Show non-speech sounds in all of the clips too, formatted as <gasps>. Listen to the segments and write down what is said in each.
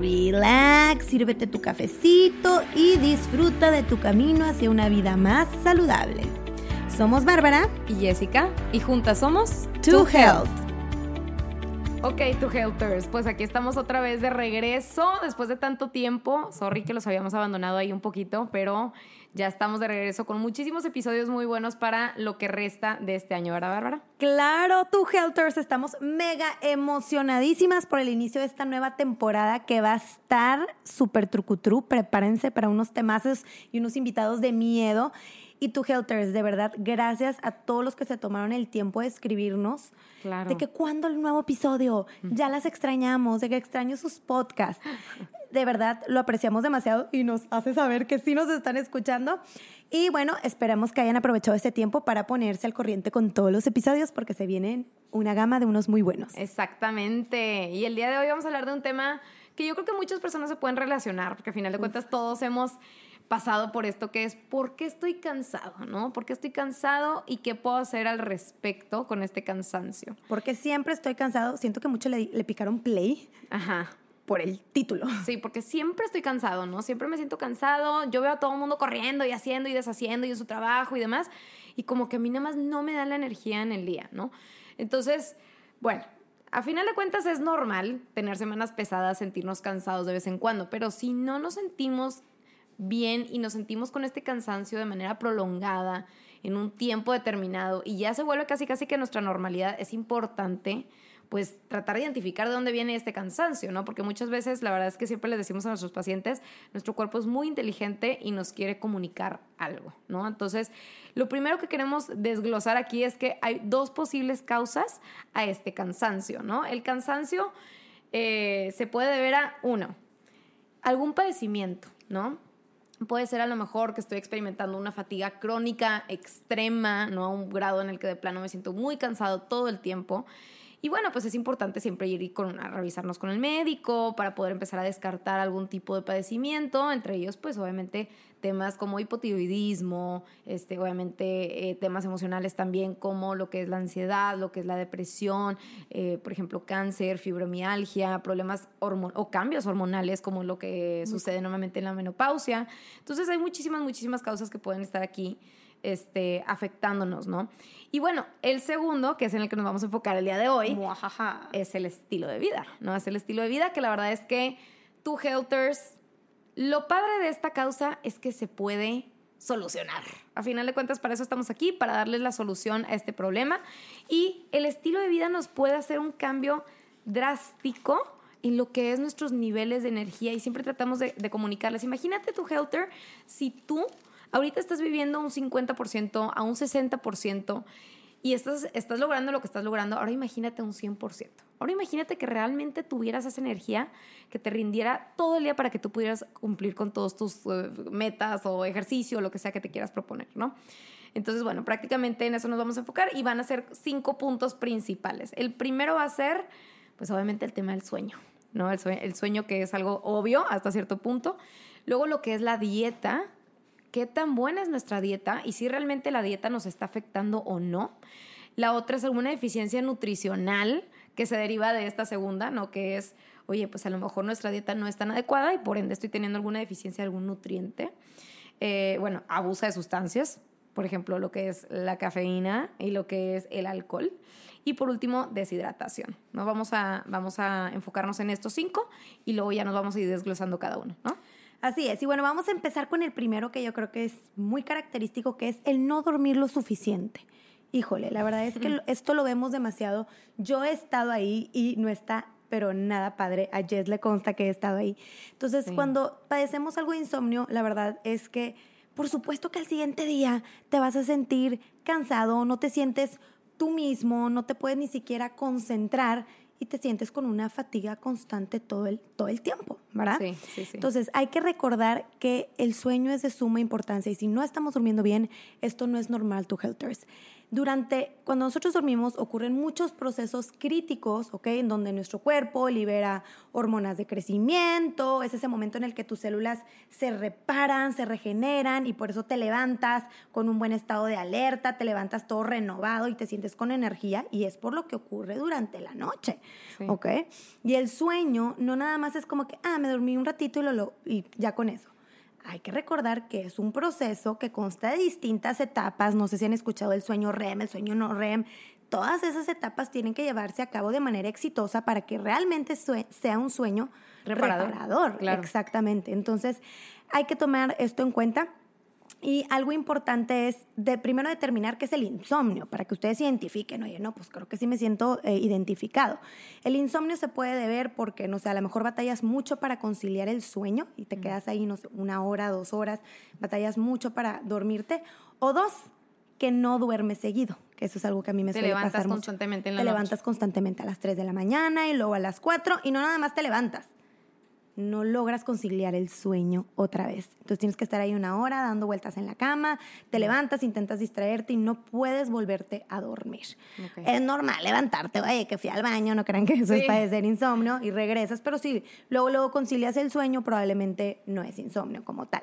relax, sírvete tu cafecito y disfruta de tu camino hacia una vida más saludable. Somos Bárbara y Jessica y juntas somos To Health. Ok, To Healthers, pues aquí estamos otra vez de regreso después de tanto tiempo. Sorry que los habíamos abandonado ahí un poquito, pero ya estamos de regreso con muchísimos episodios muy buenos para lo que resta de este año, ¿verdad, Bárbara? Claro, tú, Helters, estamos mega emocionadísimas por el inicio de esta nueva temporada que va a estar súper trucutru. Prepárense para unos temazos y unos invitados de miedo. Y tú, Helters, de verdad, gracias a todos los que se tomaron el tiempo de escribirnos. Claro. De que cuando el nuevo episodio, ya las extrañamos, de que extraño sus podcasts. De verdad, lo apreciamos demasiado y nos hace saber que sí nos están escuchando. Y bueno, esperamos que hayan aprovechado este tiempo para ponerse al corriente con todos los episodios porque se vienen una gama de unos muy buenos. Exactamente. Y el día de hoy vamos a hablar de un tema que yo creo que muchas personas se pueden relacionar, porque al final de cuentas todos hemos pasado por esto que es ¿por qué estoy cansado? ¿No? ¿Por qué estoy cansado y qué puedo hacer al respecto con este cansancio? Porque siempre estoy cansado, siento que mucho le, le picaron play. Ajá. Por el título. <laughs> Sí, porque siempre estoy cansado, ¿no? Siempre me siento cansado. Yo veo a todo el mundo corriendo y haciendo y deshaciendo y en su trabajo y demás. Y como que a mí nada más no me da la energía en el día, ¿no? Entonces, bueno, a final de cuentas es normal tener semanas pesadas, sentirnos cansados de vez en cuando, pero si no nos sentimos bien y nos sentimos con este cansancio de manera prolongada en un tiempo determinado y ya se vuelve casi casi que nuestra normalidad, es importante pues tratar de identificar de dónde viene este cansancio, ¿no? Porque muchas veces la verdad es que siempre les decimos a nuestros pacientes, nuestro cuerpo es muy inteligente y nos quiere comunicar algo, ¿no? Entonces, lo primero que queremos desglosar aquí es que hay dos posibles causas a este cansancio, ¿no? El cansancio eh, se puede deber a, uno, algún padecimiento, ¿no? Puede ser a lo mejor que estoy experimentando una fatiga crónica extrema, ¿no? A un grado en el que de plano me siento muy cansado todo el tiempo. Y bueno, pues es importante siempre ir con, a revisarnos con el médico para poder empezar a descartar algún tipo de padecimiento, entre ellos pues obviamente temas como hipotiroidismo, este, obviamente eh, temas emocionales también como lo que es la ansiedad, lo que es la depresión, eh, por ejemplo cáncer, fibromialgia, problemas o cambios hormonales como lo que sucede normalmente en la menopausia. Entonces hay muchísimas, muchísimas causas que pueden estar aquí este, afectándonos, ¿no? Y bueno, el segundo, que es en el que nos vamos a enfocar el día de hoy, es el estilo de vida, ¿no? Es el estilo de vida que la verdad es que tú, Helters, lo padre de esta causa es que se puede solucionar. A final de cuentas, para eso estamos aquí, para darles la solución a este problema. Y el estilo de vida nos puede hacer un cambio drástico en lo que es nuestros niveles de energía y siempre tratamos de, de comunicarles. Imagínate tu Helter si tú ahorita estás viviendo un 50%, a un 60% y estás, estás logrando lo que estás logrando, ahora imagínate un 100%. Ahora imagínate que realmente tuvieras esa energía que te rindiera todo el día para que tú pudieras cumplir con todos tus eh, metas o ejercicio o lo que sea que te quieras proponer, ¿no? Entonces, bueno, prácticamente en eso nos vamos a enfocar y van a ser cinco puntos principales. El primero va a ser, pues obviamente el tema del sueño, ¿no? Sueño, el sueño que es algo obvio hasta cierto punto. Luego lo que es la dieta, qué tan buena es nuestra dieta y si realmente la dieta nos está afectando o no. La otra es alguna deficiencia nutricional que se deriva de esta segunda, ¿no? Que es, oye, pues a lo mejor nuestra dieta no es tan adecuada y por ende estoy teniendo alguna deficiencia de algún nutriente. Eh, bueno, abusa de sustancias, por ejemplo, lo que es la cafeína y lo que es el alcohol. Y por último, deshidratación. ¿no? Vamos, a, vamos a enfocarnos en estos cinco y luego ya nos vamos a ir desglosando cada uno, ¿no? Así es. Y bueno, vamos a empezar con el primero que yo creo que es muy característico, que es el no dormir lo suficiente. Híjole, la verdad es que esto lo vemos demasiado. Yo he estado ahí y no está, pero nada padre. A Jess le consta que he estado ahí. Entonces, cuando padecemos algo de insomnio, la verdad es que, por supuesto que al siguiente día te vas a sentir cansado, no te sientes tú mismo, no te puedes ni siquiera concentrar y te sientes con una fatiga constante todo el, todo el tiempo, ¿verdad? Sí, sí, sí. Entonces hay que recordar que el sueño es de suma importancia y si no estamos durmiendo bien, esto no es normal to healthers. Durante, cuando nosotros dormimos, ocurren muchos procesos críticos, ¿ok? En donde nuestro cuerpo libera hormonas de crecimiento, es ese momento en el que tus células se reparan, se regeneran y por eso te levantas con un buen estado de alerta, te levantas todo renovado y te sientes con energía y es por lo que ocurre durante la noche, ¿ok? Y el sueño no nada más es como que, ah, me dormí un ratito y, lo, y ya con eso hay que recordar que es un proceso que consta de distintas etapas. No sé si han escuchado el sueño REM, el sueño no REM. Todas esas etapas tienen que llevarse a cabo de manera exitosa para que realmente sea un sueño reparador. Exactamente. Entonces, hay que tomar esto en cuenta. Y algo importante es de primero determinar qué es el insomnio, para que ustedes identifiquen, oye, no, pues creo que sí me siento eh, identificado. El insomnio se puede deber porque, no sé, a lo mejor batallas mucho para conciliar el sueño y te quedas ahí, no sé, una hora, dos horas, batallas mucho para dormirte. O dos, que no duermes seguido, que eso es algo que a mí me te suele pasar constantemente en la Te levantas constantemente a las 3 de la mañana y luego a las 4 y no nada más te levantas no logras conciliar el sueño otra vez. Entonces tienes que estar ahí una hora dando vueltas en la cama, te levantas, intentas distraerte y no puedes volverte a dormir. Es normal levantarte, oye, que fui al baño, no crean que eso es padecer insomnio y regresas, pero si luego, luego concilias el sueño, probablemente no es insomnio como tal.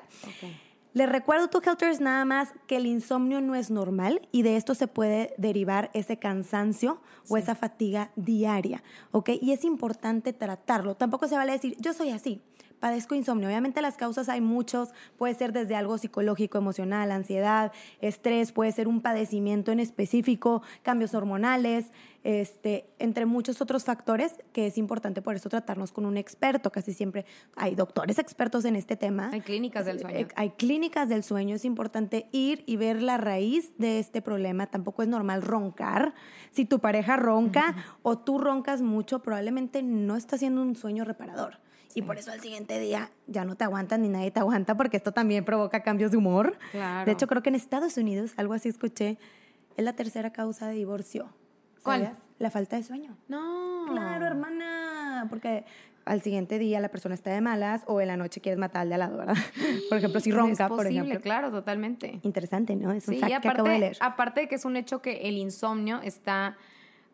Les recuerdo, tu Helters, nada más que el insomnio no es normal y de esto se puede derivar ese cansancio o esa fatiga diaria, ¿ok? Y es importante tratarlo. Tampoco se vale decir, yo soy así padezco insomnio. Obviamente las causas hay muchos, puede ser desde algo psicológico, emocional, ansiedad, estrés, puede ser un padecimiento en específico, cambios hormonales, este, entre muchos otros factores que es importante por eso tratarnos con un experto. Casi siempre hay doctores expertos en este tema. Hay clínicas del sueño. Hay clínicas del sueño. Es importante ir y ver la raíz de este problema. Tampoco es normal roncar. Si tu pareja ronca o tú roncas mucho, probablemente no está haciendo un sueño reparador. Y por eso al siguiente día ya no te aguantan ni nadie te aguanta porque esto también provoca cambios de humor. De hecho, creo que en Estados Unidos, algo así escuché, es la tercera causa de divorcio. ¿Cuál? La falta de sueño. No. Claro, hermana. Porque al siguiente día la persona está de malas o en la noche quieres matar al de al lado, ¿verdad? <gasps> por ejemplo, si ronca, es posible, por ejemplo. claro, totalmente. Interesante, ¿no? Es un sí, aparte, que acabo de leer. aparte de que es un hecho que el insomnio está...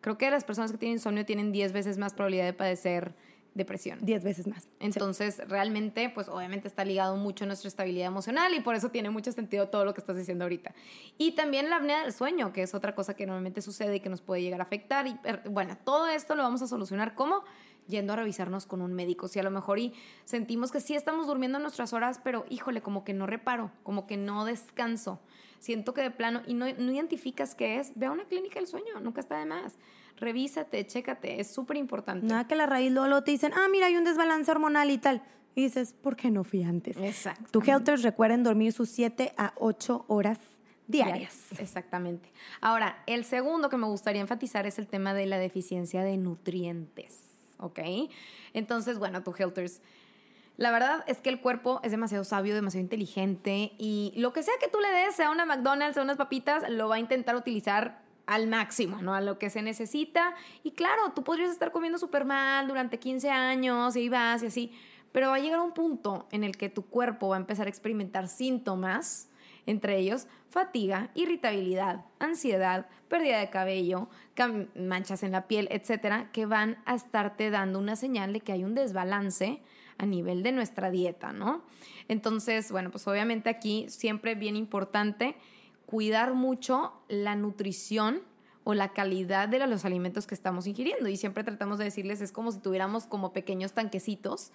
Creo que las personas que tienen insomnio tienen 10 veces más probabilidad de padecer depresión. Diez veces más. Entonces, realmente, pues obviamente está ligado mucho a nuestra estabilidad emocional y por eso tiene mucho sentido todo lo que estás diciendo ahorita. Y también la apnea del sueño, que es otra cosa que normalmente sucede y que nos puede llegar a afectar. Y bueno, todo esto lo vamos a solucionar ¿cómo? yendo a revisarnos con un médico. Si a lo mejor y sentimos que sí estamos durmiendo nuestras horas, pero híjole, como que no reparo, como que no descanso. Siento que de plano, y no, no identificas qué es, ve a una clínica del sueño, nunca está de más revísate, chécate, es súper importante. Nada que la raíz luego te dicen, ah, mira, hay un desbalance hormonal y tal. Y dices, ¿por qué no fui antes? Exacto. Tu Helters recuerden dormir sus 7 a 8 horas diarias. Exactamente. Ahora, el segundo que me gustaría enfatizar es el tema de la deficiencia de nutrientes, ¿ok? Entonces, bueno, tu Helters... La verdad es que el cuerpo es demasiado sabio, demasiado inteligente y lo que sea que tú le des, sea una McDonald's, sea unas papitas, lo va a intentar utilizar al máximo, ¿no? A lo que se necesita. Y claro, tú podrías estar comiendo súper mal durante 15 años y vas y así, pero va a llegar un punto en el que tu cuerpo va a empezar a experimentar síntomas, entre ellos fatiga, irritabilidad, ansiedad, pérdida de cabello, manchas en la piel, etcétera, que van a estarte dando una señal de que hay un desbalance a nivel de nuestra dieta, ¿no? Entonces, bueno, pues obviamente aquí siempre bien importante cuidar mucho la nutrición o la calidad de los alimentos que estamos ingiriendo. Y siempre tratamos de decirles, es como si tuviéramos como pequeños tanquecitos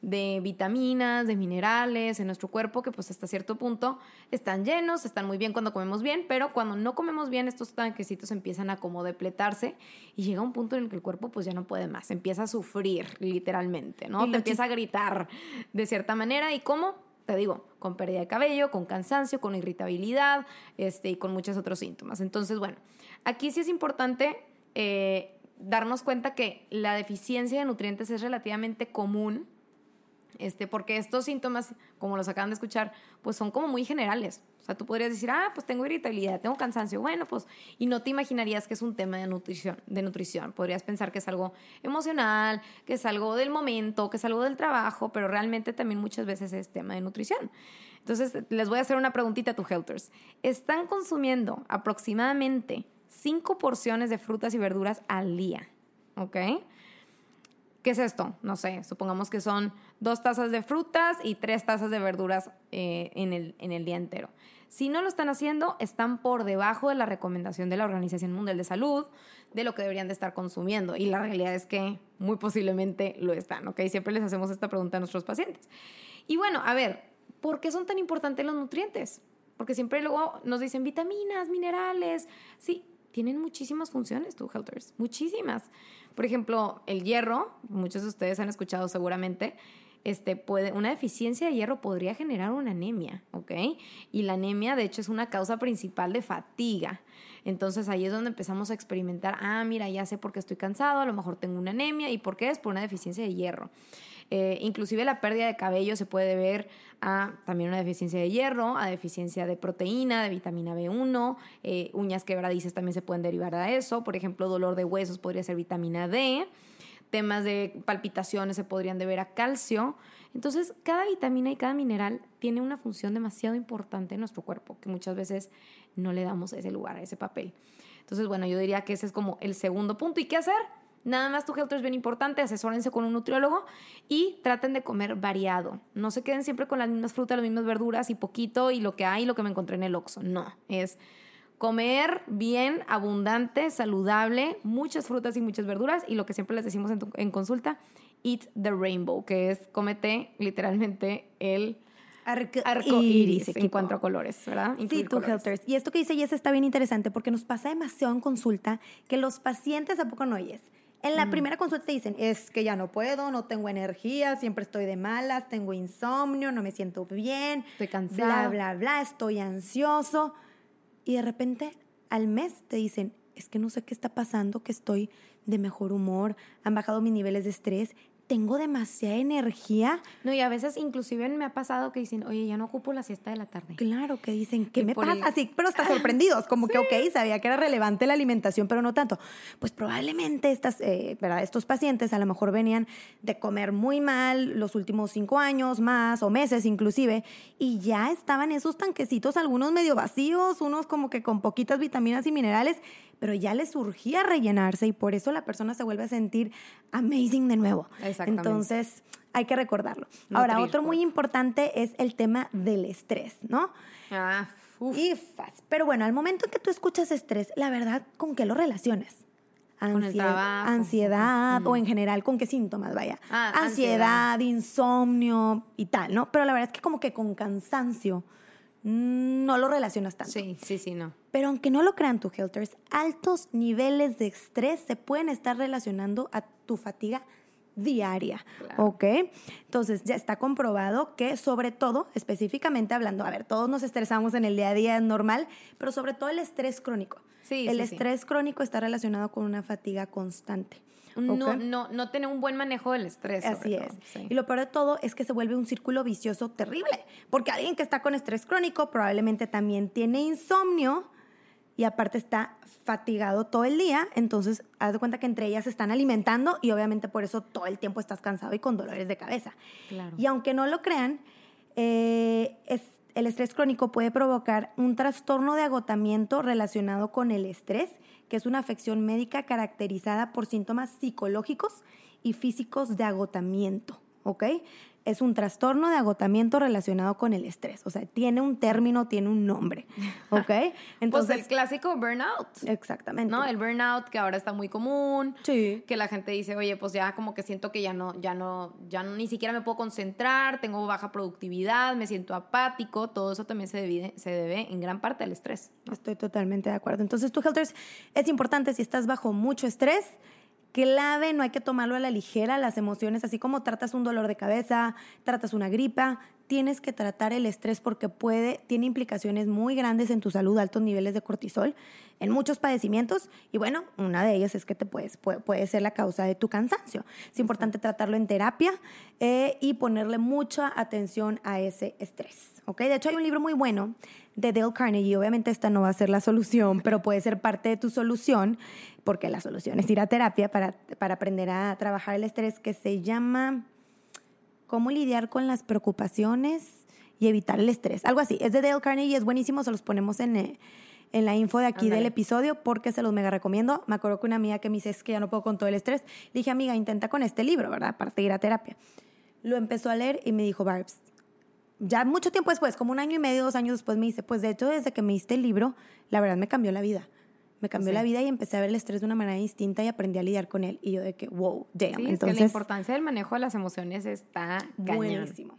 de vitaminas, de minerales en nuestro cuerpo que pues hasta cierto punto están llenos, están muy bien cuando comemos bien, pero cuando no comemos bien estos tanquecitos empiezan a como depletarse y llega un punto en el que el cuerpo pues ya no puede más, empieza a sufrir literalmente, ¿no? Te empieza a gritar de cierta manera y cómo te digo, con pérdida de cabello, con cansancio, con irritabilidad este, y con muchos otros síntomas. Entonces, bueno, aquí sí es importante eh, darnos cuenta que la deficiencia de nutrientes es relativamente común Este, porque estos síntomas, como los acaban de escuchar, pues son como muy generales. O sea, tú podrías decir, ah, pues tengo irritabilidad, tengo cansancio. Bueno, pues, y no te imaginarías que es un tema de nutrición, de nutrición. Podrías pensar que es algo emocional, que es algo del momento, que es algo del trabajo, pero realmente también muchas veces es tema de nutrición. Entonces, les voy a hacer una preguntita a tu Helters. ¿Están consumiendo aproximadamente cinco porciones de frutas y verduras al día? ¿Ok? ¿Qué es esto? No sé, supongamos que son dos tazas de frutas y tres tazas de verduras eh, en, el, en el día entero. Si no lo están haciendo, están por debajo de la recomendación de la Organización Mundial de Salud de lo que deberían de estar consumiendo. Y la realidad es que muy posiblemente lo están, ¿ok? Siempre les hacemos esta pregunta a nuestros pacientes. Y bueno, a ver, ¿por qué son tan importantes los nutrientes? Porque siempre luego nos dicen vitaminas, minerales. Sí, tienen muchísimas funciones, tú, Helters, muchísimas. Por ejemplo, el hierro, muchos de ustedes han escuchado seguramente, este, puede, una deficiencia de hierro podría generar una anemia, ¿ok? Y la anemia, de hecho, es una causa principal de fatiga. Entonces ahí es donde empezamos a experimentar, ah, mira, ya sé por qué estoy cansado, a lo mejor tengo una anemia, ¿y por qué es? Por una deficiencia de hierro. Eh, inclusive la pérdida de cabello se puede ver a también una deficiencia de hierro, a deficiencia de proteína, de vitamina B1, eh, uñas quebradizas también se pueden derivar de eso, por ejemplo, dolor de huesos podría ser vitamina D, temas de palpitaciones se podrían deber a calcio. Entonces, cada vitamina y cada mineral tiene una función demasiado importante en nuestro cuerpo, que muchas veces no le damos ese lugar, ese papel. Entonces, bueno, yo diría que ese es como el segundo punto. ¿Y qué hacer? Nada más tu health es bien importante, asesórense con un nutriólogo y traten de comer variado. No se queden siempre con las mismas frutas, las mismas verduras y poquito y lo que hay, lo que me encontré en el Oxxo. No, es comer bien, abundante, saludable, muchas frutas y muchas verduras y lo que siempre les decimos en, consulta, eat the rainbow, que es cómete literalmente el arco, iris, en cuanto a colores, ¿verdad? sí, tu Helters. Y esto que dice Jess está bien interesante porque nos pasa demasiado en consulta que los pacientes, ¿a poco no oyes? En la primera consulta te dicen, es que ya no puedo, no tengo energía, siempre estoy de malas, tengo insomnio, no me siento bien. Estoy cansada. Bla, bla, bla, estoy ansioso. Y de repente al mes te dicen, es que no sé qué está pasando, que estoy de mejor humor, han bajado mis niveles de estrés tengo demasiada energía. No, y a veces inclusive me ha pasado que dicen, oye, ya no ocupo la siesta de la tarde. Claro, que dicen, ¿qué me pasa? Así, pero están <laughs> sorprendidos, como que, ok, sabía que era relevante la alimentación, pero no tanto. Pues probablemente estas, eh, ¿verdad? estos pacientes a lo mejor venían de comer muy mal los últimos cinco años más o meses inclusive, y ya estaban esos tanquecitos, algunos medio vacíos, unos como que con poquitas vitaminas y minerales, pero ya les surgía rellenarse y por eso la persona se vuelve a sentir amazing de nuevo. Exactamente. Entonces, hay que recordarlo. Ahora, otro muy importante es el tema del estrés, ¿no? Ah, uf. Pero bueno, al momento en que tú escuchas estrés, la verdad, ¿con qué lo relacionas? Ansiedad, ansiedad o en general con qué síntomas, vaya. Ah, ansiedad, insomnio y tal, ¿no? Pero la verdad es que como que con cansancio no lo relacionas tanto. Sí, sí, sí, no. Pero aunque no lo crean tu Helters, altos niveles de estrés se pueden estar relacionando a tu fatiga diaria, ¿ok? Entonces ya está comprobado que sobre todo, específicamente hablando, a ver, todos nos estresamos en el día a día normal, pero sobre todo el estrés crónico. Sí, el estrés crónico está relacionado con una fatiga constante. No, no, no tener un buen manejo del estrés. Así es. Y lo peor de todo es que se vuelve un círculo vicioso terrible, porque alguien que está con estrés crónico probablemente también tiene insomnio y aparte está fatigado todo el día, entonces haz de cuenta que entre ellas se están alimentando y obviamente por eso todo el tiempo estás cansado y con dolores de cabeza. Y aunque no lo crean, eh, el estrés crónico puede provocar un trastorno de agotamiento relacionado con el estrés que es una afección médica caracterizada por síntomas psicológicos y físicos de agotamiento, ¿ok? Es un trastorno de agotamiento relacionado con el estrés, o sea, tiene un término, tiene un nombre, <laughs> ¿ok? Entonces, pues el clásico burnout. Exactamente. ¿No? El burnout que ahora está muy común, sí. que la gente dice, oye, pues ya como que siento que ya no, ya no, ya no, ni siquiera me puedo concentrar, tengo baja productividad, me siento apático, todo eso también se debe, se debe en gran parte al estrés. Estoy totalmente de acuerdo. Entonces, tu Helters, es importante si estás bajo mucho estrés, clave, no hay que tomarlo a la ligera, las emociones, así como tratas un dolor de cabeza, tratas una gripa, tienes que tratar el estrés porque puede, tiene implicaciones muy grandes en tu salud, altos niveles de cortisol, en muchos padecimientos y bueno, una de ellas es que te puedes, puede, ser la causa de tu cansancio. Es importante tratarlo en terapia eh, y ponerle mucha atención a ese estrés. ¿Ok? De hecho, hay un libro muy bueno de Dale Carnegie. Obviamente esta no va a ser la solución, pero puede ser parte de tu solución, porque la solución es ir a terapia para, para aprender a trabajar el estrés, que se llama ¿Cómo lidiar con las preocupaciones y evitar el estrés? Algo así. Es de Dale Carnegie, es buenísimo, se los ponemos en... En la info de aquí del episodio porque se los mega recomiendo. Me acuerdo que una amiga que me dice es que ya no puedo con todo el estrés. Le dije, amiga, intenta con este libro, ¿verdad? Para ir a terapia. Lo empezó a leer y me dijo, Barbs, ya mucho tiempo después, como un año y medio, dos años después, me dice, pues de hecho, desde que me diste el libro, la verdad me cambió la vida. Me cambió la vida y empecé a ver el estrés de una manera distinta y aprendí a lidiar con él. Y yo de que, wow, damn. Sí, Entonces, es que la importancia del manejo de las emociones está buenísimo.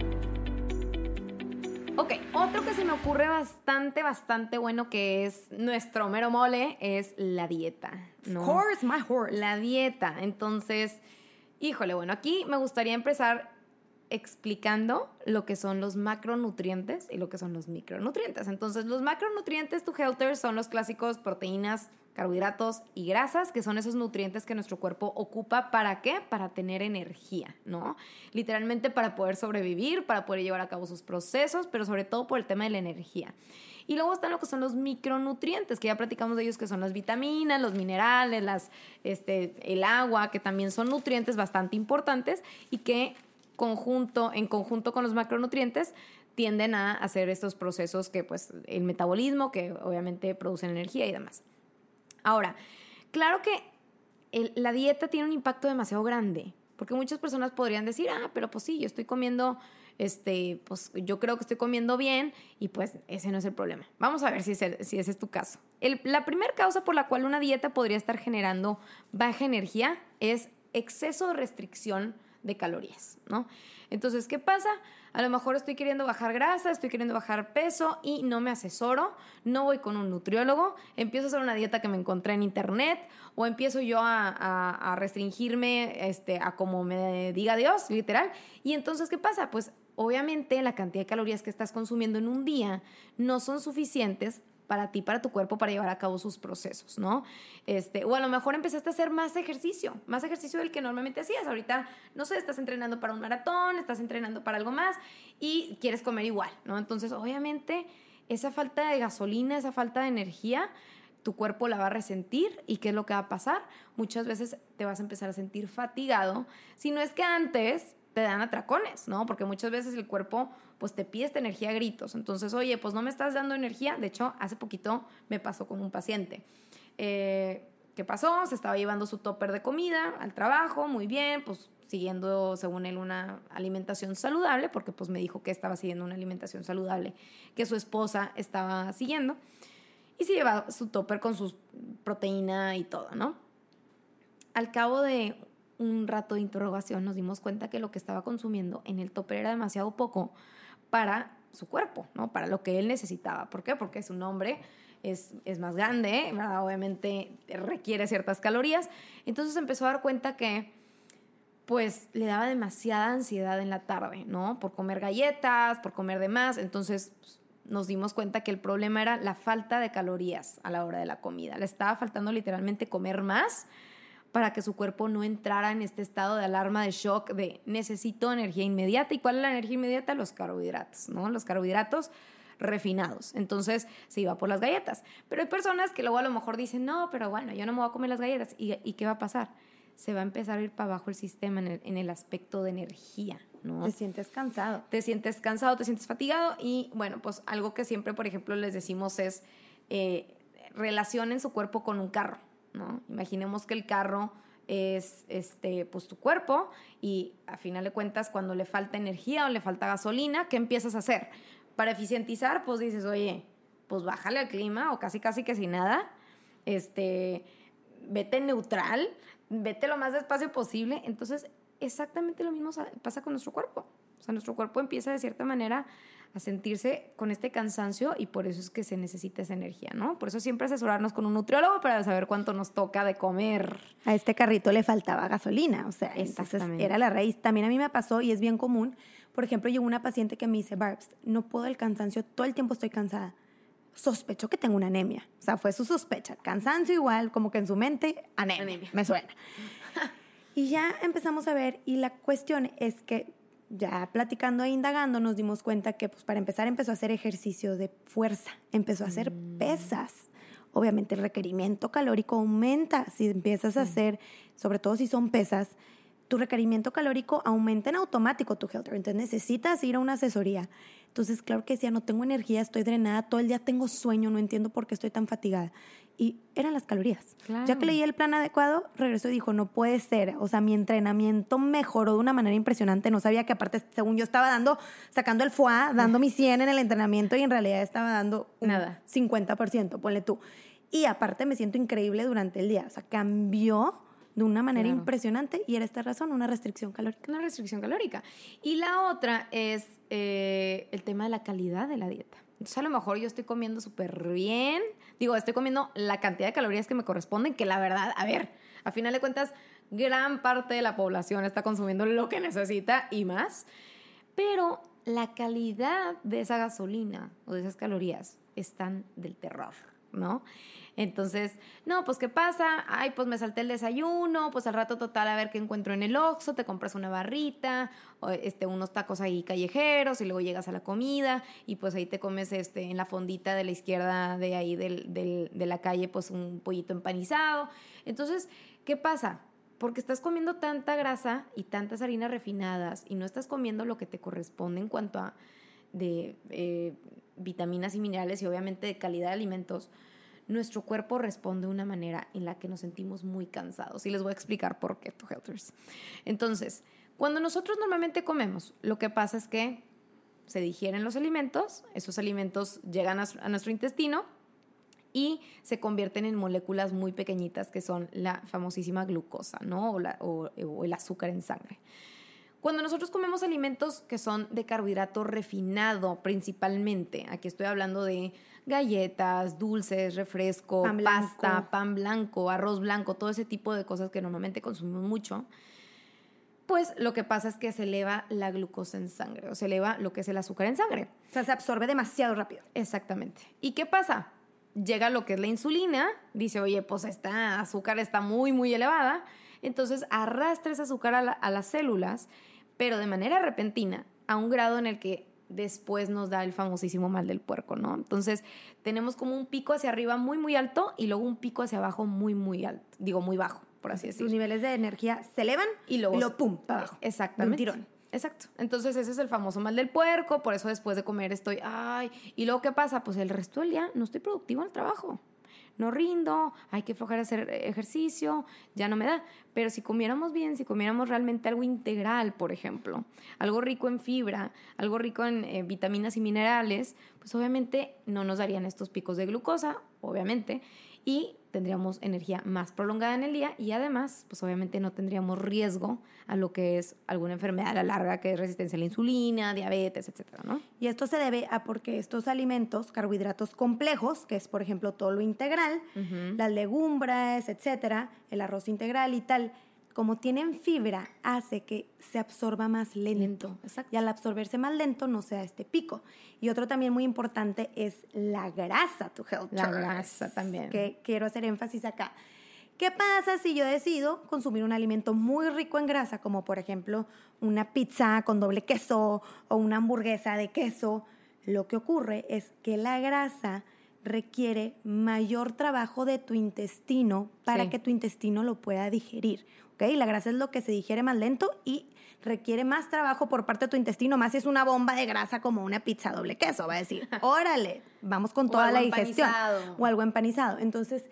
Ok, otro que se me ocurre bastante, bastante bueno que es nuestro mero mole es la dieta. ¿no? Of course, my horse. La dieta. Entonces, híjole, bueno, aquí me gustaría empezar explicando lo que son los macronutrientes y lo que son los micronutrientes. Entonces, los macronutrientes to Helter son los clásicos proteínas, carbohidratos y grasas, que son esos nutrientes que nuestro cuerpo ocupa para qué? Para tener energía, ¿no? Literalmente para poder sobrevivir, para poder llevar a cabo sus procesos, pero sobre todo por el tema de la energía. Y luego están lo que son los micronutrientes, que ya platicamos de ellos, que son las vitaminas, los minerales, las, este, el agua, que también son nutrientes bastante importantes y que conjunto, en conjunto con los macronutrientes, tienden a hacer estos procesos que, pues, el metabolismo, que obviamente producen energía y demás. Ahora, claro que la dieta tiene un impacto demasiado grande, porque muchas personas podrían decir, ah, pero pues sí, yo estoy comiendo, este, pues yo creo que estoy comiendo bien y pues ese no es el problema. Vamos a ver si ese, si ese es tu caso. la primera causa por la cual una dieta podría estar generando baja energía es exceso de restricción de calorías, ¿no? Entonces, ¿qué pasa? A lo mejor estoy queriendo bajar grasa, estoy queriendo bajar peso y no me asesoro, no voy con un nutriólogo, empiezo a hacer una dieta que me encontré en internet o empiezo yo a, restringirme este, a como me diga Dios, literal. Y entonces, ¿qué pasa? Pues obviamente la cantidad de calorías que estás consumiendo en un día no son suficientes para ti, para tu cuerpo, para llevar a cabo sus procesos, ¿no? Este, o a lo mejor empezaste a hacer más ejercicio, más ejercicio del que normalmente hacías. Ahorita, no sé, estás entrenando para un maratón, estás entrenando para algo más y quieres comer igual, ¿no? Entonces, obviamente, esa falta de gasolina, esa falta de energía, tu cuerpo la va a resentir y ¿qué es lo que va a pasar? Muchas veces te vas a empezar a sentir fatigado, si no es que antes te dan atracones, ¿no? Porque muchas veces el cuerpo pues te pide esta energía a gritos. Entonces, oye, pues no me estás dando energía. De hecho, hace poquito me pasó con un paciente. Eh, ¿Qué pasó? Se estaba llevando su topper de comida al trabajo, muy bien, pues siguiendo, según él, una alimentación saludable, porque pues me dijo que estaba siguiendo una alimentación saludable que su esposa estaba siguiendo. Y se llevaba su topper con su proteína y todo, ¿no? Al cabo de un rato de interrogación nos dimos cuenta que lo que estaba consumiendo en el topper era demasiado poco para su cuerpo, ¿no? Para lo que él necesitaba. ¿Por qué? Porque su hombre, es, es más grande, ¿verdad? Obviamente requiere ciertas calorías. Entonces empezó a dar cuenta que pues le daba demasiada ansiedad en la tarde, ¿no? Por comer galletas, por comer de más. Entonces pues, nos dimos cuenta que el problema era la falta de calorías a la hora de la comida. Le estaba faltando literalmente comer más para que su cuerpo no entrara en este estado de alarma, de shock, de necesito energía inmediata. ¿Y cuál es la energía inmediata? Los carbohidratos, ¿no? Los carbohidratos refinados. Entonces se iba por las galletas. Pero hay personas que luego a lo mejor dicen, no, pero bueno, yo no me voy a comer las galletas. ¿Y, qué va a pasar? Se va a empezar a ir para abajo el sistema en el, aspecto de energía, ¿no? Te sientes cansado. Te sientes cansado, te sientes fatigado. Y bueno, pues algo que siempre, por ejemplo, les decimos es eh, relacionen su cuerpo con un carro. ¿No? Imaginemos que el carro es este, pues tu cuerpo y a final de cuentas cuando le falta energía o le falta gasolina, ¿qué empiezas a hacer? para eficientizar, pues dices, oye, pues bájale al clima o casi casi que sin nada. Este, vete neutral, vete lo más despacio posible. Entonces, exactamente lo mismo pasa con nuestro cuerpo. O sea, nuestro cuerpo empieza de cierta manera a sentirse con este cansancio y por eso es que se necesita esa energía, ¿no? Por eso siempre asesorarnos con un nutriólogo para saber cuánto nos toca de comer. A este carrito le faltaba gasolina, o sea, entonces era la raíz. También a mí me pasó y es bien común. Por ejemplo, llegó una paciente que me dice, Barbs, no puedo el cansancio, todo el tiempo estoy cansada. Sospecho que tengo una anemia. O sea, fue su sospecha. Cansancio igual, como que en su mente, anemia. anemia. Me suena. <laughs> y ya empezamos a ver y la cuestión es que ya platicando e indagando nos dimos cuenta que pues para empezar empezó a hacer ejercicio de fuerza, empezó a hacer mm. pesas. Obviamente el requerimiento calórico aumenta si empiezas a hacer, sobre todo si son pesas, tu requerimiento calórico aumenta en automático tu health. Entonces necesitas ir a una asesoría. Entonces, claro que decía, no tengo energía, estoy drenada, todo el día tengo sueño, no entiendo por qué estoy tan fatigada. Y eran las calorías. Ya que leí el plan adecuado, regresó y dijo, no puede ser. O sea, mi entrenamiento mejoró de una manera impresionante. No sabía que aparte, según yo estaba dando, sacando el foie, dando mi 100 en el entrenamiento y en realidad estaba dando un Nada. 50%, ponle tú. Y aparte me siento increíble durante el día. O sea, cambió de una manera impresionante y era esta razón, una restricción calórica. Una restricción calórica. Y la otra es eh, el tema de la calidad de la dieta. Entonces a lo mejor yo estoy comiendo súper bien, digo, estoy comiendo la cantidad de calorías que me corresponden, que la verdad, a ver, a final de cuentas, gran parte de la población está consumiendo lo que necesita y más, pero la calidad de esa gasolina o de esas calorías están del terror, ¿no? Entonces, no, pues ¿qué pasa? Ay, pues me salté el desayuno, pues al rato total a ver qué encuentro en el Oxxo, te compras una barrita, o este, unos tacos ahí callejeros y luego llegas a la comida y pues ahí te comes este, en la fondita de la izquierda de ahí del, del, de la calle pues un pollito empanizado. Entonces, ¿qué pasa? Porque estás comiendo tanta grasa y tantas harinas refinadas y no estás comiendo lo que te corresponde en cuanto a de eh, vitaminas y minerales y obviamente de calidad de alimentos, nuestro cuerpo responde de una manera en la que nos sentimos muy cansados. Y les voy a explicar por qué. Entonces, cuando nosotros normalmente comemos, lo que pasa es que se digieren los alimentos, esos alimentos llegan a, nuestro intestino y se convierten en moléculas muy pequeñitas que son la famosísima glucosa, ¿no? o el azúcar en sangre. Cuando nosotros comemos alimentos que son de carbohidrato refinado principalmente, aquí estoy hablando de galletas, dulces, refresco, pasta, pan blanco, arroz blanco, todo ese tipo de cosas que normalmente consumimos mucho, pues lo que pasa es que se eleva la glucosa en sangre, o se eleva lo que es el azúcar en sangre. O sea, se absorbe demasiado rápido. Exactamente. ¿Y qué pasa? Llega lo que es la insulina, dice, oye, pues esta azúcar está muy, muy elevada, entonces arrastra ese azúcar a, a las células, pero de manera repentina, a un grado en el que después nos da el famosísimo mal del puerco, ¿no? Entonces, tenemos como un pico hacia arriba muy, muy alto y luego un pico hacia abajo muy, muy alto, digo, muy bajo, por así decirlo. Los niveles de energía se elevan y luego, lo pum, para abajo. Exactamente. Un tirón. Exacto. Entonces ese es el famoso mal del puerco, por eso después de comer estoy, ay, y luego ¿qué pasa? Pues el resto del día no estoy productivo en el trabajo no rindo, hay que flojar a hacer ejercicio, ya no me da. Pero si comiéramos bien, si comiéramos realmente algo integral, por ejemplo, algo rico en fibra, algo rico en eh, vitaminas y minerales, pues obviamente no nos darían estos picos de glucosa, obviamente, y tendríamos energía más prolongada en el día y además, pues obviamente no tendríamos riesgo a lo que es alguna enfermedad a la larga, que es resistencia a la insulina, diabetes, etcétera, ¿no? Y esto se debe a porque estos alimentos, carbohidratos complejos, que es por ejemplo todo lo integral, las legumbres, etcétera, el arroz integral y tal, como tienen fibra, hace que se absorba más lento. Y al absorberse más lento no se da este pico. Y otro también muy importante es la grasa, tu health. La grasa también. Que quiero hacer énfasis acá. ¿Qué pasa si yo decido consumir un alimento muy rico en grasa, como por ejemplo una pizza con doble queso o una hamburguesa de queso? Lo que ocurre es que la grasa requiere mayor trabajo de tu intestino para que tu intestino lo pueda digerir. La grasa es lo que se digiere más lento y requiere más trabajo por parte de tu intestino, más si es una bomba de grasa como una pizza doble queso, va a decir, <laughs> órale, vamos con toda la digestión. O algo empanizado. Entonces,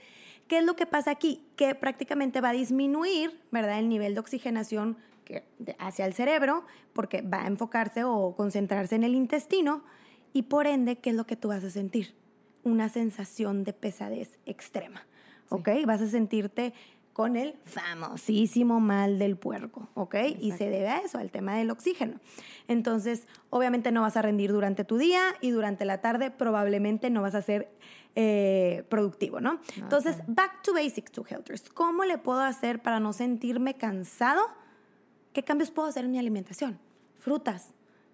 ¿qué es lo que pasa aquí? Que prácticamente va a disminuir, ¿verdad?, el nivel de oxigenación que, hacia el cerebro, porque va a enfocarse o concentrarse en el intestino Y por ende, ¿qué es lo que tú vas a sentir? Una sensación de pesadez extrema, ¿ok? Vas a sentirte con el famosísimo mal del puerco, ¿ok? Y se debe a eso, al tema del oxígeno. Entonces, obviamente no vas a rendir durante tu día y durante la tarde probablemente no vas a ser eh, productivo, ¿no? Entonces, back to basics to Helters. ¿Cómo le puedo hacer para no sentirme cansado? ¿Qué cambios puedo hacer en mi alimentación? Frutas,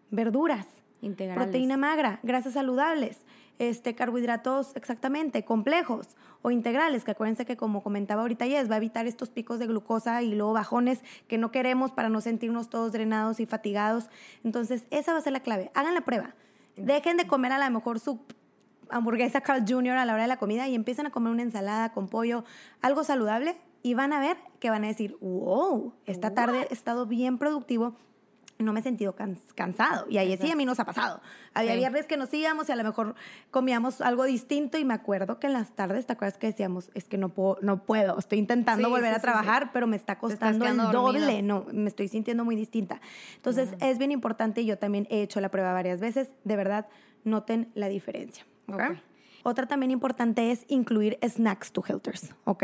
verduras, proteína magra, grasas saludables, este, carbohidratos exactamente, complejos o integrales, que acuérdense que como comentaba ahorita Yes, va a evitar estos picos de glucosa y luego bajones que no queremos para no sentirnos todos drenados y fatigados. Entonces, esa va a ser la clave. Hagan la prueba. Dejen de comer a lo mejor su hamburguesa Carl Jr. a la hora de la comida y empiezan a comer una ensalada con pollo, algo saludable, y van a ver que van a decir, wow, esta tarde he estado bien productivo, no me he sentido cansado. Y ahí sí a mí nos ha pasado. Había viernes que nos íbamos y a lo mejor comíamos algo distinto y me acuerdo que en las tardes, ¿te acuerdas que decíamos, es que no puedo, no puedo estoy intentando volver a trabajar, pero me está costando el doble, no, me estoy sintiendo muy distinta. Entonces es bien importante, yo también he hecho la prueba varias veces, de verdad, noten la diferencia. Otra también importante es incluir snacks to helters, ¿ok?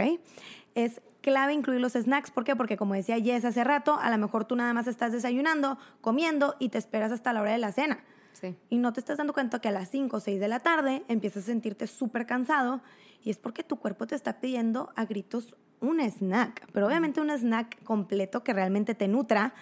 Es clave incluir los snacks. ¿Por qué? Porque como decía Jess hace rato, a lo mejor tú nada más estás desayunando, comiendo y te esperas hasta la hora de la cena. Sí. Y no te estás dando cuenta que a las 5 o 6 de la tarde empiezas a sentirte súper cansado y es porque tu cuerpo te está pidiendo a gritos un snack, pero obviamente un snack completo que realmente te nutra,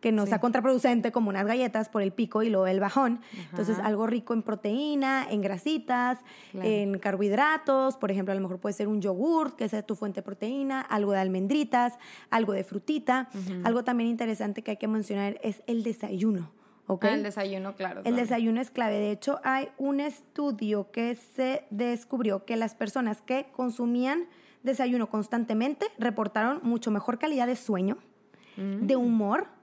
que no sea contraproducente como unas galletas por el pico y luego el bajón. Entonces, algo rico en proteína, en grasitas, en carbohidratos, por ejemplo, a lo mejor puede ser un yogur, que sea tu fuente de proteína, algo de almendritas, algo de frutita. Algo también interesante que hay que mencionar es el desayuno. ¿Okay? Ah, el desayuno, claro. El desayuno es clave. De hecho, hay un estudio que se descubrió que las personas que consumían desayuno constantemente reportaron mucho mejor calidad de sueño, de mm. humor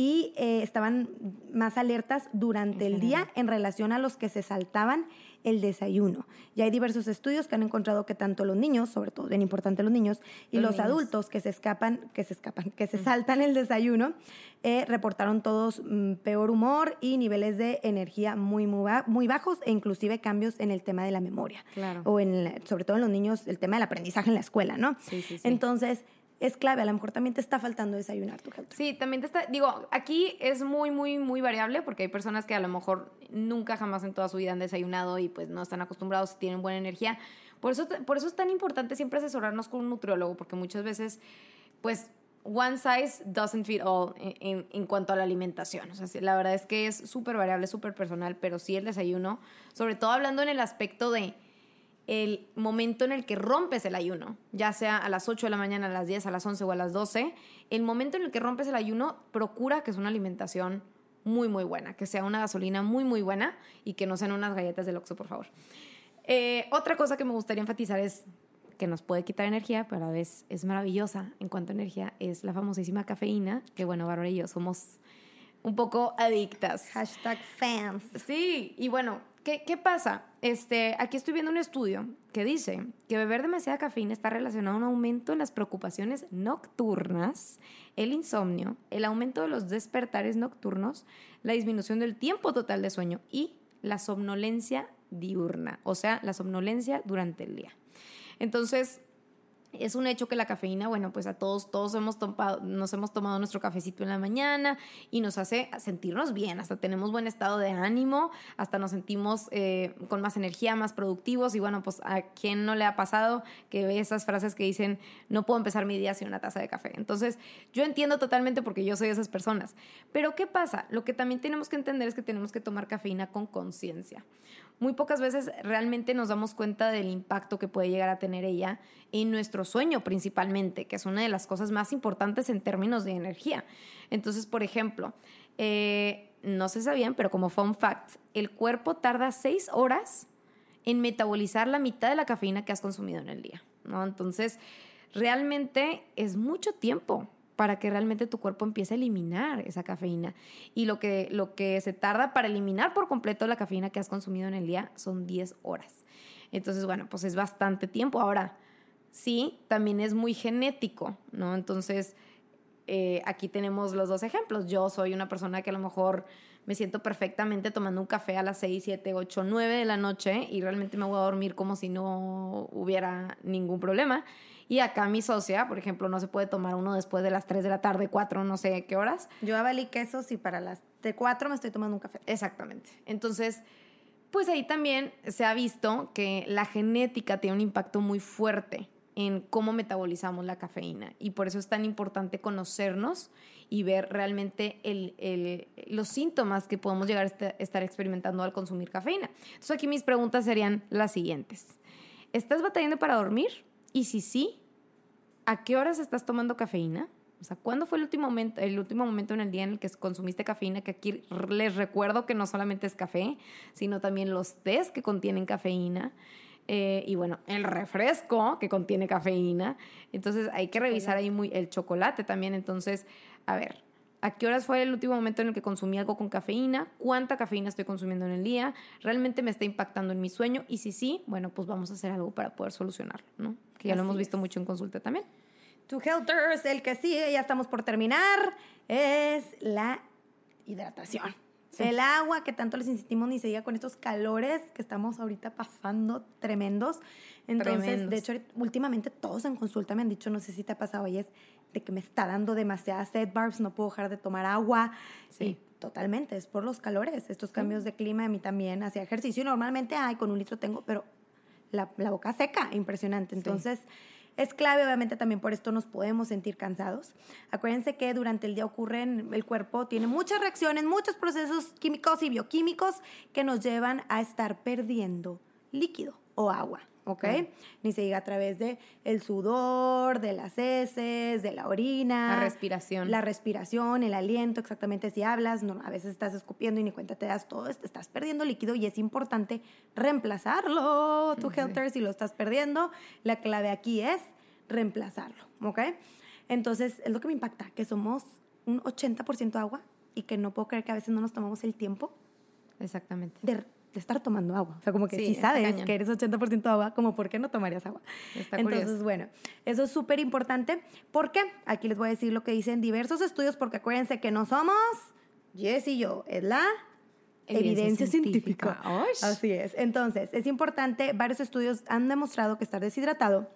y eh, estaban más alertas durante el día en relación a los que se saltaban el desayuno. Y hay diversos estudios que han encontrado que tanto los niños, sobre todo bien importante los niños, y los, adultos que se escapan, que se escapan, que se saltan el desayuno, eh, reportaron todos mm, peor humor y niveles de energía muy, muy, bajos e inclusive cambios en el tema de la memoria. O en, sobre todo en los niños, el tema del aprendizaje en la escuela, ¿no? Sí, sí, sí. Entonces, es clave. A lo mejor también te está faltando desayunar tu health. Sí, también te está, digo, aquí es muy, muy, muy variable porque hay personas que a lo mejor nunca jamás en toda su vida han desayunado y pues no están acostumbrados tienen buena energía. Por eso, por eso es tan importante siempre asesorarnos con un nutriólogo porque muchas veces, pues, one size doesn't fit all en, en, cuanto a la alimentación. O sea, la verdad es que es súper variable, súper personal, pero sí el desayuno, sobre todo hablando en el aspecto de el momento en el que rompes el ayuno, ya sea a las 8 de la mañana, a las 10, a las 11 o a las 12, el momento en el que rompes el ayuno, procura que es una alimentación muy, muy buena, que sea una gasolina muy, muy buena y que no sean unas galletas de Oxxo, por favor. Eh, otra cosa que me gustaría enfatizar es que nos puede quitar energía, pero a la vez es maravillosa en cuanto a energía, es la famosísima cafeína, que bueno, Bárbara y yo somos un poco adictas. Hashtag fans. Sí, y bueno, ¿Qué, ¿Qué, pasa? Este, aquí estoy viendo un estudio que dice que beber demasiada cafeína está relacionado a un aumento en las preocupaciones nocturnas, el insomnio, el aumento de los despertares nocturnos, la disminución del tiempo total de sueño y la somnolencia diurna, o sea, la somnolencia durante el día. Entonces, es un hecho que la cafeína, bueno, pues a todos, todos hemos tomado, nos hemos tomado nuestro cafecito en la mañana y nos hace sentirnos bien, hasta tenemos buen estado de ánimo, hasta nos sentimos eh, con más energía, más productivos y bueno, pues a quién no le ha pasado que ve esas frases que dicen, no puedo empezar mi día sin una taza de café. Entonces, yo entiendo totalmente porque yo soy de esas personas. Pero ¿qué pasa? Lo que también tenemos que entender es que tenemos que tomar cafeína con conciencia muy pocas veces realmente nos damos cuenta del impacto que puede llegar a tener ella en nuestro sueño principalmente, que es una de las cosas más importantes en términos de energía. Entonces, por ejemplo, eh, no se sabían, pero como fun fact, el cuerpo tarda seis horas en metabolizar la mitad de la cafeína que has consumido en el día. ¿no? Entonces, realmente es mucho tiempo para que realmente tu cuerpo empiece a eliminar esa cafeína. Y lo que, lo que se tarda para eliminar por completo la cafeína que has consumido en el día son 10 horas. Entonces, bueno, pues es bastante tiempo. Ahora, sí, también es muy genético, ¿no? Entonces, eh, aquí tenemos los dos ejemplos. Yo soy una persona que a lo mejor me siento perfectamente tomando un café a las 6, 7, 8, 9 de la noche y realmente me voy a dormir como si no hubiera ningún problema. Y acá mi socia, por ejemplo, no se puede tomar uno después de las 3 de la tarde, 4, no sé qué horas. Yo avalí quesos y para las de 4 me estoy tomando un café. Exactamente. Entonces, pues ahí también se ha visto que la genética tiene un impacto muy fuerte en cómo metabolizamos la cafeína. Y por eso es tan importante conocernos y ver realmente los síntomas que podemos llegar a este, estar experimentando al consumir cafeína. Entonces aquí mis preguntas serían las siguientes. ¿Estás batallando para dormir? Y si sí, ¿a qué horas estás tomando cafeína? O sea, ¿cuándo fue el último momento, el último momento en el día en el que consumiste cafeína? Que aquí les recuerdo que no solamente es café, sino también los tés que contienen cafeína. Eh, y bueno, el refresco que contiene cafeína. Entonces hay que revisar ahí muy el chocolate también. Entonces, a ver, ¿a qué horas fue el último momento en el que consumí algo con cafeína? ¿Cuánta cafeína estoy consumiendo en el día? ¿Realmente me está impactando en mi sueño? Y si sí, bueno, pues vamos a hacer algo para poder solucionarlo, ¿no? Que ya lo hemos visto mucho en consulta también. To Helters, el que sí, ya estamos por terminar, es la hidratación. El agua, que tanto les insistimos, ni se diga con estos calores que estamos ahorita pasando tremendos. Entonces, de hecho, últimamente todos en consulta me han dicho, no sé si te ha pasado, es de que me está dando demasiada sed, Barbs, no puedo dejar de tomar agua. Sí. totalmente, es por los calores, estos cambios de clima, a mí también hacía ejercicio. Normalmente, ay, con un litro tengo, pero la, boca seca, impresionante. Entonces, es clave, obviamente, también por esto nos podemos sentir cansados. Acuérdense que durante el día ocurren, el cuerpo tiene muchas reacciones, muchos procesos químicos y bioquímicos que nos llevan a estar perdiendo líquido o agua. ¿Ok? Ni se diga a través de el sudor, de las heces, de la orina. La respiración. La respiración, el aliento, exactamente si hablas, no, a veces estás escupiendo y ni cuenta te das todo, estás perdiendo líquido y es importante reemplazarlo, tu helter, si lo estás perdiendo. La clave aquí es reemplazarlo, ¿ok? Entonces, es lo que me impacta, que somos un 80% agua y que no puedo creer que a veces no nos tomamos el tiempo. Exactamente. De de estar tomando agua. O sea, como que si sabes que eres 80% agua, como ¿por qué no tomarías agua? Está Entonces, bueno, eso es súper importante. ¿Por qué? Aquí les voy a decir lo que dicen diversos estudios, porque acuérdense que no somos Jess y yo, es la evidencia, científica. Así es. Entonces, es importante, varios estudios han demostrado que estar deshidratado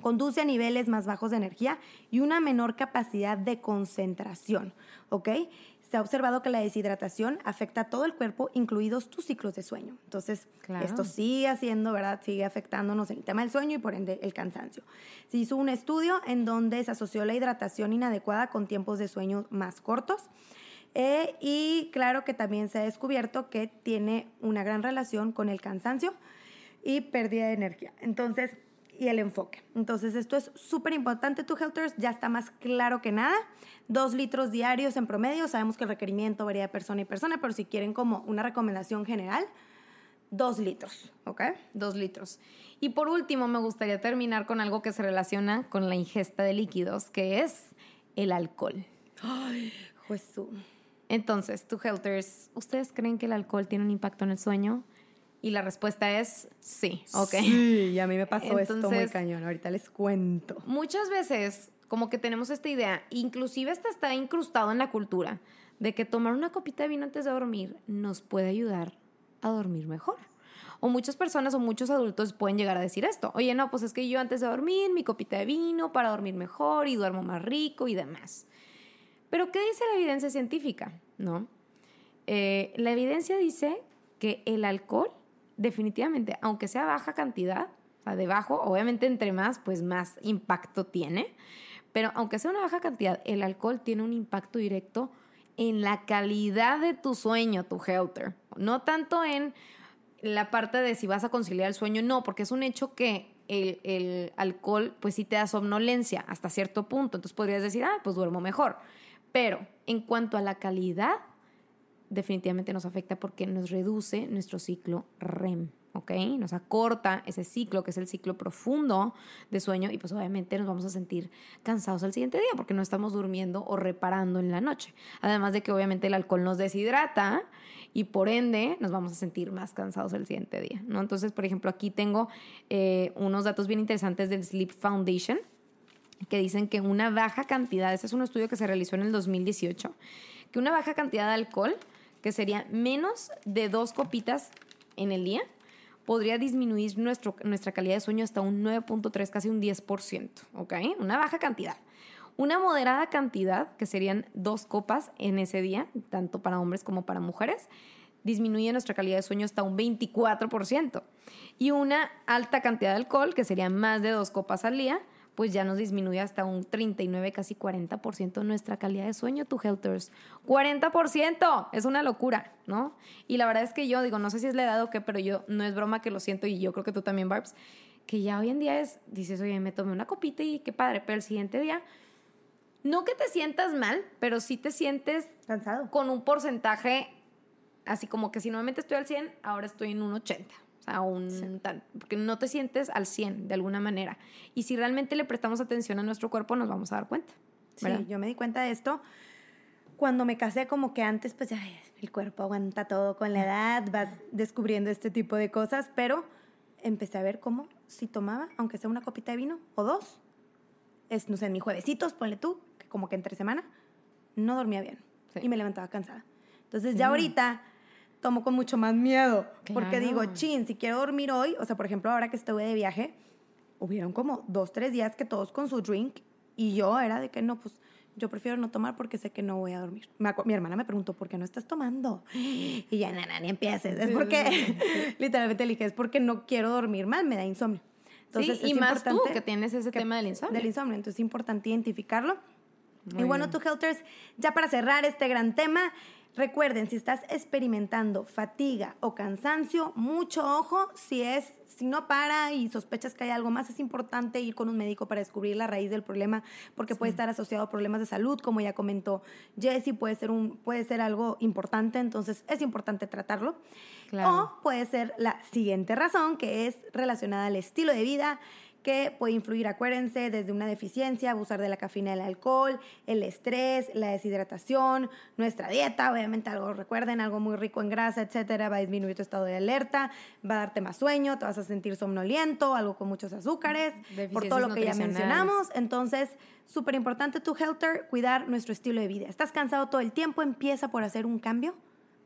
conduce a niveles más bajos de energía y una menor capacidad de concentración, ¿ok? Se ha observado que la deshidratación afecta a todo el cuerpo, incluidos tus ciclos de sueño. Entonces, esto sigue haciendo, ¿verdad? Sigue afectándonos en el tema del sueño y por ende el cansancio. Se hizo un estudio en donde se asoció la hidratación inadecuada con tiempos de sueño más cortos. Eh, y claro que también se ha descubierto que tiene una gran relación con el cansancio y pérdida de energía. Entonces, y el enfoque. Entonces, esto es súper importante. Tu Helters ya está más claro que nada. Dos litros diarios en promedio. Sabemos que el requerimiento varía de persona y persona, pero si quieren como una recomendación general, dos litros, ¿ok? Dos litros. Y por último, me gustaría terminar con algo que se relaciona con la ingesta de líquidos, que es el alcohol. Ay, Jesús. Entonces, tu Helters, ¿ustedes creen que el alcohol tiene un impacto en el sueño? Y la respuesta es sí, ¿ok? Sí, y a mí me pasó esto muy cañón, ahorita les cuento. Muchas veces como que tenemos esta idea, inclusive esta está incrustado en la cultura, de que tomar una copita de vino antes de dormir nos puede ayudar a dormir mejor. O muchas personas o muchos adultos pueden llegar a decir esto. Oye, no, pues es que yo antes de dormir, mi copita de vino para dormir mejor y duermo más rico y demás. Pero ¿qué dice la evidencia científica? ¿No? Eh, la evidencia dice que el alcohol definitivamente, aunque sea baja cantidad, o sea, obviamente entre más, pues más impacto tiene, pero aunque sea una baja cantidad, el alcohol tiene un impacto directo en la calidad de tu sueño, tu helter. No tanto en la parte de si vas a conciliar el sueño, no, porque es un hecho que el, el, alcohol pues sí te da somnolencia hasta cierto punto, entonces podrías decir, ah, pues duermo mejor. Pero en cuanto a la calidad, definitivamente nos afecta porque nos reduce nuestro ciclo REM, ¿ok? Nos acorta ese ciclo, que es el ciclo profundo de sueño, y pues obviamente nos vamos a sentir cansados al siguiente día porque no estamos durmiendo o reparando en la noche. Además de que obviamente el alcohol nos deshidrata y por ende nos vamos a sentir más cansados el siguiente día, ¿no? Entonces, por ejemplo, aquí tengo eh, unos datos bien interesantes del Sleep Foundation que dicen que una baja cantidad, ese es un estudio que se realizó en el 2018, que una baja cantidad de alcohol que sería menos de dos copitas en el día, podría disminuir nuestro, nuestra calidad de sueño hasta un 9.3, casi un 10%, ¿ok? Una baja cantidad. Una moderada cantidad, que serían dos copas en ese día, tanto para hombres como para mujeres, disminuye nuestra calidad de sueño hasta un 24%. Y una alta cantidad de alcohol, que serían más de dos copas al día, pues ya nos disminuye hasta un 39, casi 40% nuestra calidad de sueño, tu Helters. 40%, es una locura, ¿no? Y la verdad es que yo digo, no sé si es la edad o qué, pero yo no es broma que lo siento y yo creo que tú también, Barbs, que ya hoy en día es, dices, oye, me tomé una copita y qué padre, pero el siguiente día, no que te sientas mal, pero sí te sientes Cansado. con un porcentaje, así como que si normalmente estoy al 100, ahora estoy en un 80. Sea, un tan- porque no te sientes al 100 de alguna manera. Y si realmente le prestamos atención a nuestro cuerpo, nos vamos a dar cuenta. ¿verdad? Sí, yo me di cuenta de esto cuando me casé, como que antes, pues ya el cuerpo aguanta todo con la edad, vas descubriendo este tipo de cosas, pero empecé a ver cómo si tomaba, aunque sea una copita de vino o dos, es, no sé, en mis juevesitos, ponle tú, que como que entre semana, no dormía bien Sí. y me levantaba cansada. Entonces ya ahorita tomo con mucho más miedo, porque Claro. digo, chin, si quiero dormir hoy, o sea, por ejemplo, ahora que estuve de viaje, hubieron como dos, tres días que todos con su drink y yo era de que no, pues yo prefiero no tomar porque sé que no voy a dormir. Mi hermana me preguntó, ¿por qué no estás tomando? <gasps> Y ya, nana, ni empieces. Es porque, <laughs> literalmente le dije, es porque no quiero dormir mal, me da insomnio. Entonces, sí, y es más tú que tienes ese que- tema del insomnio. Del insomnio. Entonces es importante identificarlo. Muy y bueno, tú, Helters, ya para cerrar este gran tema, recuerden, si estás experimentando fatiga o cansancio, mucho ojo, si es, si no para y sospechas que hay algo más, es importante ir con un médico para descubrir la raíz del problema, porque puede estar asociado a problemas de salud, como ya comentó Jessie, puede ser un, puede ser algo importante, entonces es importante tratarlo. Claro. O puede ser la siguiente razón, que es relacionada al estilo de vida, que puede influir, acuérdense, desde una deficiencia, abusar de la cafeína y el alcohol, el estrés, la deshidratación, nuestra dieta, obviamente algo, recuerden, algo muy rico en grasa, etcétera, va a disminuir tu estado de alerta, va a darte más sueño, te vas a sentir somnoliento, algo con muchos azúcares, por todo lo que ya mencionamos. Entonces, súper importante tu Helter, cuidar nuestro estilo de vida. ¿Estás cansado todo el tiempo? Empieza por hacer un cambio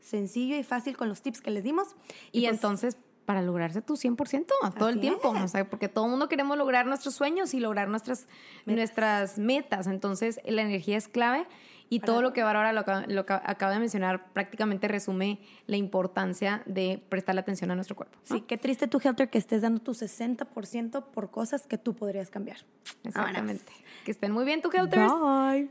sencillo y fácil con los tips que les dimos. Y, pues, entonces, para lograrse tu 100% a todo el Así tiempo, es. o sea, porque todo el mundo queremos lograr nuestros sueños y lograr nuestras nuestras metas. Entonces, la energía es clave y todo lo que ahora lo, acaba- lo que acaba de mencionar prácticamente resume la importancia de prestarle atención a nuestro cuerpo. ¿no? Sí, qué triste tu Helter que estés dando tu 60% por cosas que tú podrías cambiar. Exactamente. Que estén muy bien, tu Helters. Bye.